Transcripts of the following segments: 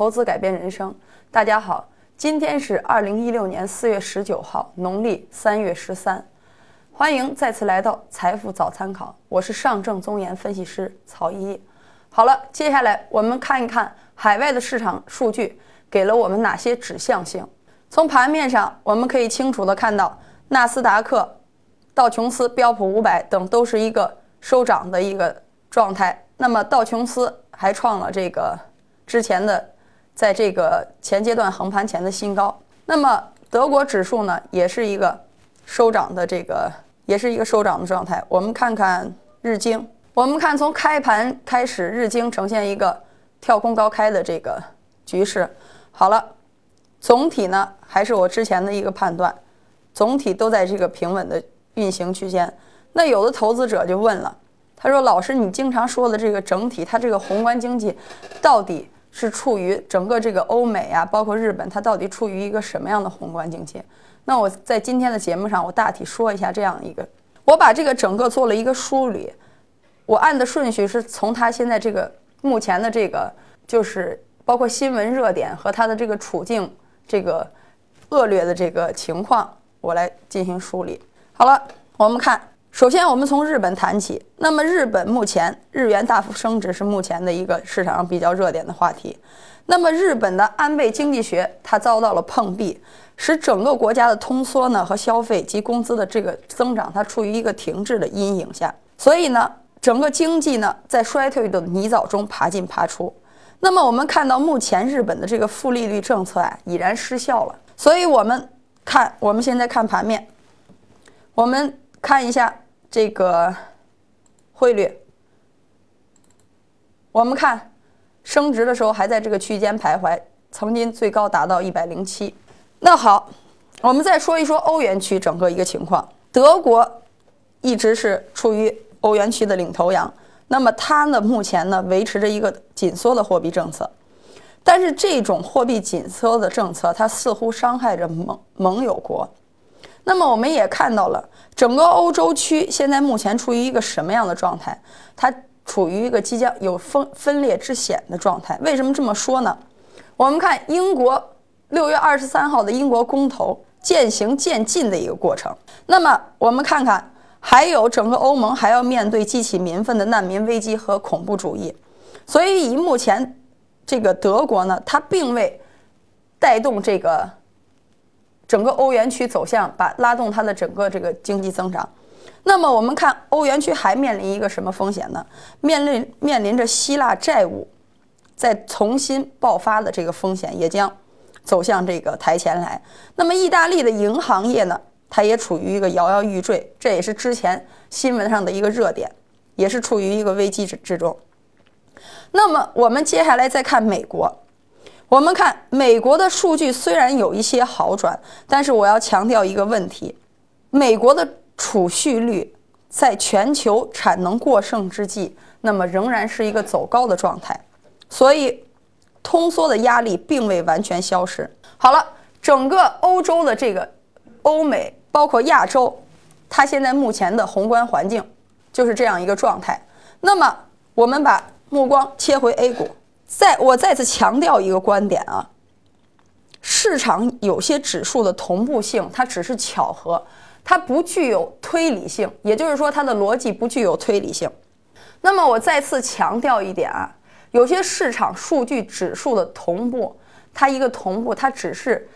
投资改变人生。大家好，今天是二零一六年四月十九号，农历三月十三。欢迎再次来到财富早参考，我是上证综研分析师曹一。好了，接下来我们看一看海外的市场数据给了我们哪些指向性。从盘面上，我们可以清楚的看到，纳斯达克、道琼斯、标普五百等都是一个收涨的一个状态。那么道琼斯还创了这个之前的，在这个前阶段横盘前的新高。那么德国指数呢，也是一个收涨的这个。也是一个收涨的状态。我们看看日经，我们看从开盘开始，日经呈现一个跳空高开的这个局势。好了，总体呢还是我之前的一个判断，总体都在这个平稳的运行区间。那有的投资者就问了，他说：“老师，你经常说的这个整体，它这个宏观经济到底是处于整个这个欧美啊，包括日本，它到底处于一个什么样的宏观经济？”那我在今天的节目上，我大体说一下这样一个，我把这个整个做了一个梳理，我按的顺序是从它现在这个目前的这个，就是包括新闻热点和它的这个处境这个恶劣的这个情况，我来进行梳理。好了，我们看，首先我们从日本谈起。那么日本目前日元大幅升值是目前的一个市场上比较热点的话题。那么日本的安倍经济学它遭到了碰壁。使整个国家的通缩呢和消费及工资的这个增长，它处于一个停滞的阴影下，所以呢，整个经济呢在衰退的泥沼中爬进爬出。那么我们看到目前日本的这个负利率政策啊已然失效了，所以我们看我们现在看盘面，我们看一下这个汇率，我们看升值的时候还在这个区间徘徊，曾经最高达到一百零七。那好，我们再说一说欧元区整个一个情况。德国一直是处于欧元区的领头羊，那么它呢目前呢维持着一个紧缩的货币政策，但是这种货币紧缩的政策，它似乎伤害着盟盟友国。那么我们也看到了，整个欧洲区现在目前处于一个什么样的状态？它处于一个即将有分分裂之险的状态。为什么这么说呢？我们看英国。六月二十三号的英国公投渐行渐近的一个过程。那么我们看看，还有整个欧盟还要面对激起民愤的难民危机和恐怖主义。所以以目前这个德国呢，它并未带动这个整个欧元区走向，把拉动它的整个这个经济增长。那么我们看欧元区还面临一个什么风险呢？面临面临着希腊债务再重新爆发的这个风险，也将。走向这个台前来，那么意大利的银行业呢，它也处于一个摇摇欲坠，这也是之前新闻上的一个热点，也是处于一个危机之之中。那么我们接下来再看美国，我们看美国的数据虽然有一些好转，但是我要强调一个问题：美国的储蓄率在全球产能过剩之际，那么仍然是一个走高的状态，所以。通缩的压力并未完全消失。好了，整个欧洲的这个欧美，包括亚洲，它现在目前的宏观环境就是这样一个状态。那么，我们把目光切回 A 股，再我再次强调一个观点啊，市场有些指数的同步性，它只是巧合，它不具有推理性，也就是说，它的逻辑不具有推理性。那么，我再次强调一点啊。有些市场数据指数的同步，它一个同步，它只是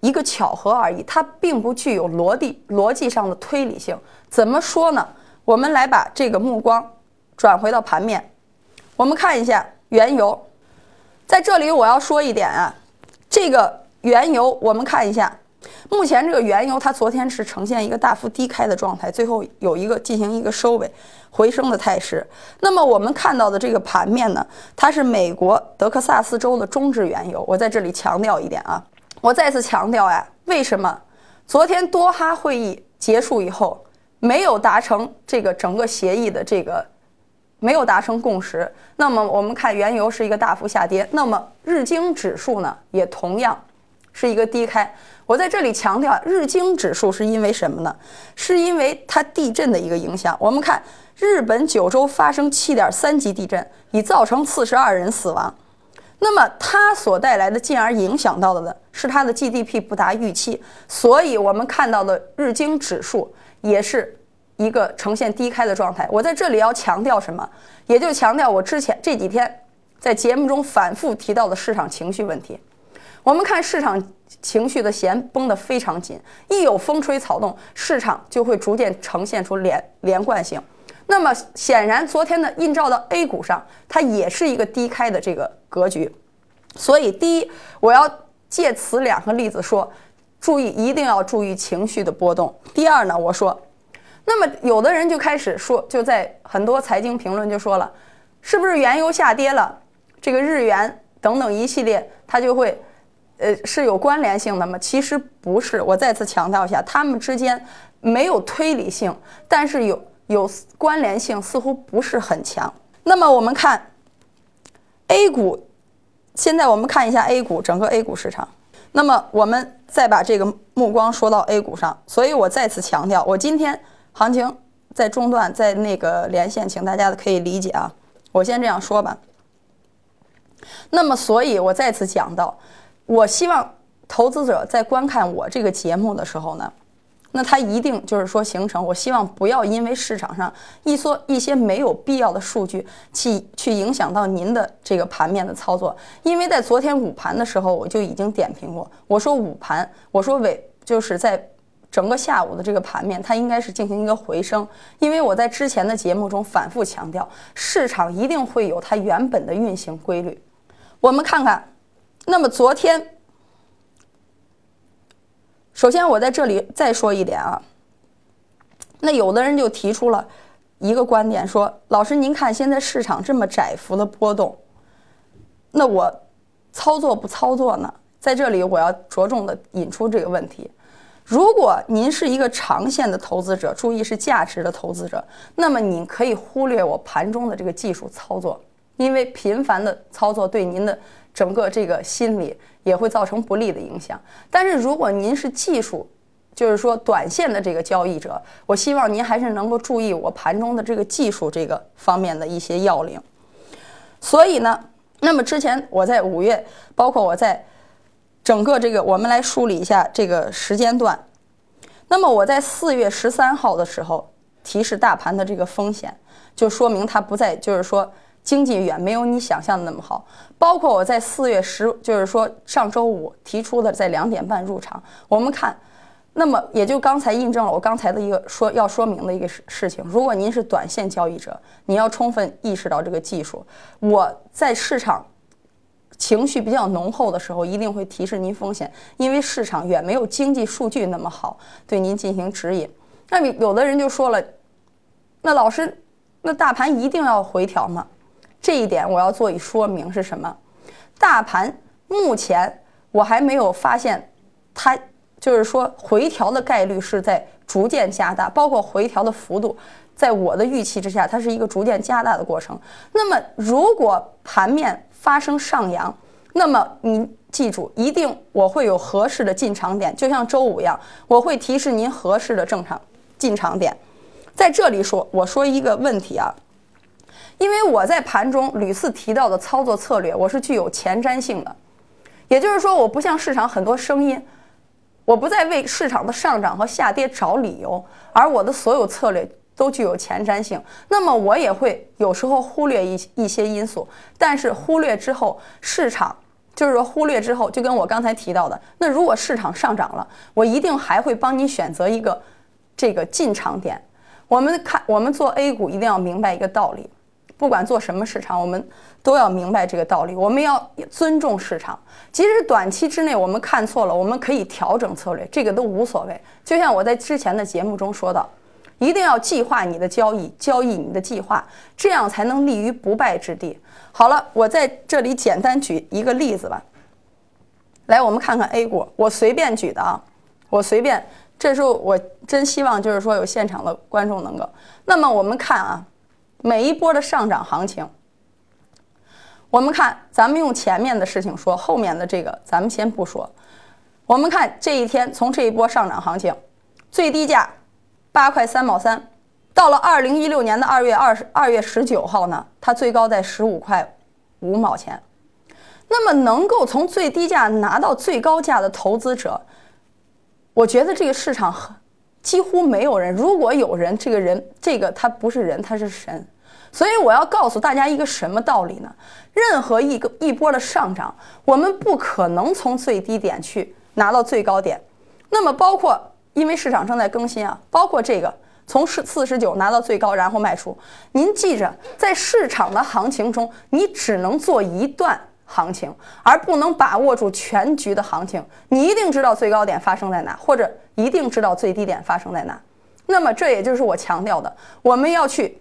一个巧合而已，它并不具有逻辑逻辑上的推理性。怎么说呢？我们来把这个目光转回到盘面，我们看一下原油。在这里我要说一点啊，这个原油我们看一下。目前这个原油，它昨天是呈现一个大幅低开的状态，最后有一个进行一个收尾回升的态势。那么我们看到的这个盘面呢，它是美国德克萨斯州的中质原油。我在这里强调一点啊，我再次强调呀，为什么昨天多哈会议结束以后没有达成这个整个协议的这个没有达成共识？那么我们看原油是一个大幅下跌，那么日经指数呢也同样是一个低开。我在这里强调，日经指数是因为什么呢？是因为它地震的一个影响。我们看日本九州发生七点三级地震，已造成四十二人死亡。那么它所带来的，进而影响到的呢，是它的 GDP 不达预期，所以我们看到的日经指数也是一个呈现低开的状态。我在这里要强调什么？也就强调我之前这几天在节目中反复提到的市场情绪问题。我们看市场情绪的弦绷得非常紧，一有风吹草动，市场就会逐渐呈现出连连贯性。那么显然，昨天的映照到 A 股上，它也是一个低开的这个格局。所以，第一，我要借此两个例子说，注意一定要注意情绪的波动。第二呢，我说，那么有的人就开始说，就在很多财经评论就说了，是不是原油下跌了，这个日元等等一系列，它就会，呃，是有关联性的吗？其实不是。我再次强调一下，它们之间没有推理性，但是有。有关联性似乎不是很强。那么我们看 A 股，现在我们看一下 A 股整个 A 股市场。那么我们再把这个目光说到 A 股上。所以我再次强调，我今天行情在中段，在那个连线，请大家可以理解啊。我先这样说吧。那么，所以我再次讲到，我希望投资者在观看我这个节目的时候呢。那他一定就是说形成，我希望不要因为市场上一说一些没有必要的数据去去影响到您的这个盘面的操作。因为在昨天午盘的时候，我就已经点评过，我说午盘，我说尾就是在整个下午的这个盘面，它应该是进行一个回升。因为我在之前的节目中反复强调，市场一定会有它原本的运行规律。我们看看，那么昨天。首先，我在这里再说一点啊。那有的人就提出了一个观点，说：“老师，您看现在市场这么窄幅的波动，那我操作不操作呢？”在这里，我要着重的引出这个问题：如果您是一个长线的投资者，注意是价值的投资者，那么你可以忽略我盘中的这个技术操作，因为频繁的操作对您的整个这个心理。也会造成不利的影响。但是如果您是技术，就是说短线的这个交易者，我希望您还是能够注意我盘中的这个技术这个方面的一些要领。所以呢，那么之前我在五月，包括我在整个这个，我们来梳理一下这个时间段。那么我在四月十三号的时候提示大盘的这个风险，就说明它不在，就是说。经济远没有你想象的那么好，包括我在四月十，就是说上周五提出的在两点半入场。我们看，那么也就刚才印证了我刚才的一个说要说明的一个事事情。如果您是短线交易者，你要充分意识到这个技术。我在市场情绪比较浓厚的时候，一定会提示您风险，因为市场远没有经济数据那么好，对您进行指引。那么有的人就说了，那老师，那大盘一定要回调吗？这一点我要做一说明是什么？大盘目前我还没有发现，它就是说回调的概率是在逐渐加大，包括回调的幅度，在我的预期之下，它是一个逐渐加大的过程。那么如果盘面发生上扬，那么您记住，一定我会有合适的进场点，就像周五一样，我会提示您合适的正常进场点。在这里说，我说一个问题啊。因为我在盘中屡次提到的操作策略，我是具有前瞻性的，也就是说，我不像市场很多声音，我不再为市场的上涨和下跌找理由，而我的所有策略都具有前瞻性。那么我也会有时候忽略一一些因素，但是忽略之后，市场就是说忽略之后，就跟我刚才提到的，那如果市场上涨了，我一定还会帮你选择一个这个进场点。我们看，我们做 A 股一定要明白一个道理。不管做什么市场，我们都要明白这个道理。我们要尊重市场，即使短期之内我们看错了，我们可以调整策略，这个都无所谓。就像我在之前的节目中说到，一定要计划你的交易，交易你的计划，这样才能立于不败之地。好了，我在这里简单举一个例子吧。来，我们看看 A 股，我随便举的啊，我随便。这时候我真希望就是说有现场的观众能够。那么我们看啊。每一波的上涨行情，我们看，咱们用前面的事情说，后面的这个咱们先不说。我们看这一天，从这一波上涨行情，最低价八块三毛三，到了二零一六年的二月二十二月十九号呢，它最高在十五块五毛钱。那么能够从最低价拿到最高价的投资者，我觉得这个市场几乎没有人。如果有人，这个人这个他不是人，他是神。所以我要告诉大家一个什么道理呢？任何一个一波的上涨，我们不可能从最低点去拿到最高点。那么包括因为市场正在更新啊，包括这个从四四十九拿到最高，然后卖出。您记着，在市场的行情中，你只能做一段行情，而不能把握住全局的行情。你一定知道最高点发生在哪，或者一定知道最低点发生在哪。那么这也就是我强调的，我们要去。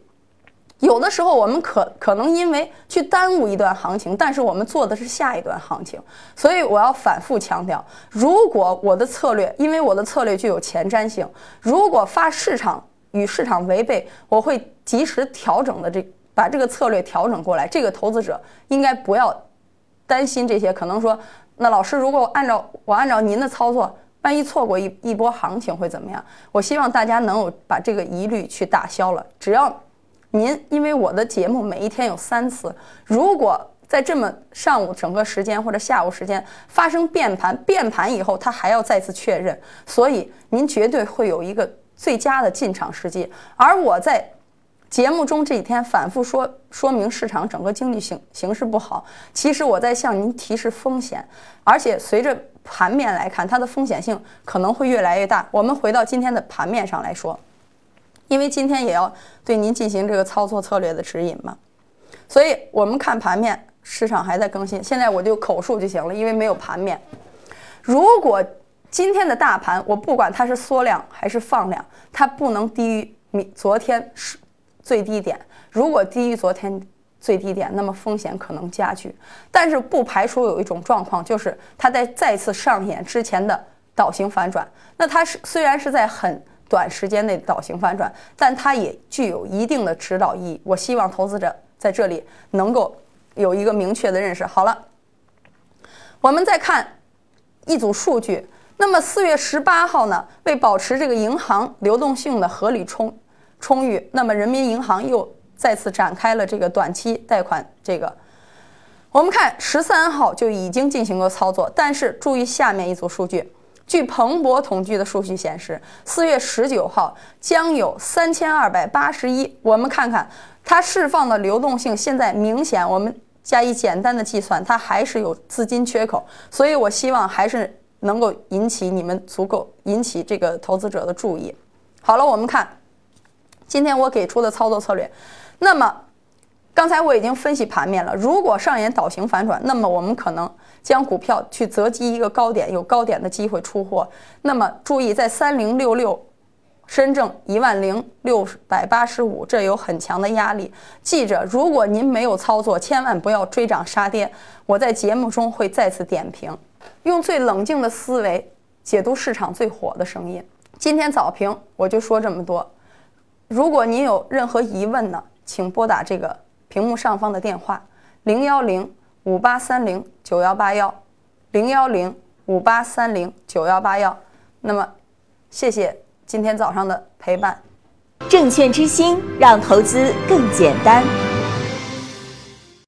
有的时候我们可可能因为去耽误一段行情，但是我们做的是下一段行情，所以我要反复强调：如果我的策略，因为我的策略具有前瞻性，如果发市场与市场违背，我会及时调整的，这把这个策略调整过来。这个投资者应该不要担心这些，可能说，那老师，如果按照我按照您的操作，万一错过一一波行情会怎么样？我希望大家能够把这个疑虑去打消了，只要。您因为我的节目每一天有三次，如果在这么上午整个时间或者下午时间发生变盘，变盘以后它还要再次确认，所以您绝对会有一个最佳的进场时机。而我在节目中这几天反复说说明市场整个经济形形势不好，其实我在向您提示风险，而且随着盘面来看，它的风险性可能会越来越大。我们回到今天的盘面上来说。因为今天也要对您进行这个操作策略的指引嘛，所以我们看盘面，市场还在更新。现在我就口述就行了，因为没有盘面。如果今天的大盘，我不管它是缩量还是放量，它不能低于明昨天是最低点。如果低于昨天最低点，那么风险可能加剧。但是不排除有一种状况，就是它在再次上演之前的倒型反转。那它是虽然是在很。短时间内倒型反转，但它也具有一定的指导意义。我希望投资者在这里能够有一个明确的认识。好了，我们再看一组数据。那么四月十八号呢，为保持这个银行流动性的合理充充裕，那么人民银行又再次展开了这个短期贷款。这个我们看十三号就已经进行过操作，但是注意下面一组数据。据彭博统计的数据显示，四月十九号将有三千二百八十一。我们看看它释放的流动性，现在明显，我们加以简单的计算，它还是有资金缺口。所以我希望还是能够引起你们足够引起这个投资者的注意。好了，我们看今天我给出的操作策略。那么刚才我已经分析盘面了，如果上演倒型反转，那么我们可能。将股票去择机一个高点，有高点的机会出货。那么注意，在三零六六，深证一万零六百八十五，这有很强的压力。记着，如果您没有操作，千万不要追涨杀跌。我在节目中会再次点评，用最冷静的思维解读市场最火的声音。今天早评我就说这么多。如果您有任何疑问呢，请拨打这个屏幕上方的电话零幺零。五八三零九幺八幺，零幺零五八三零九幺八幺。那么，谢谢今天早上的陪伴。证券之星，让投资更简单。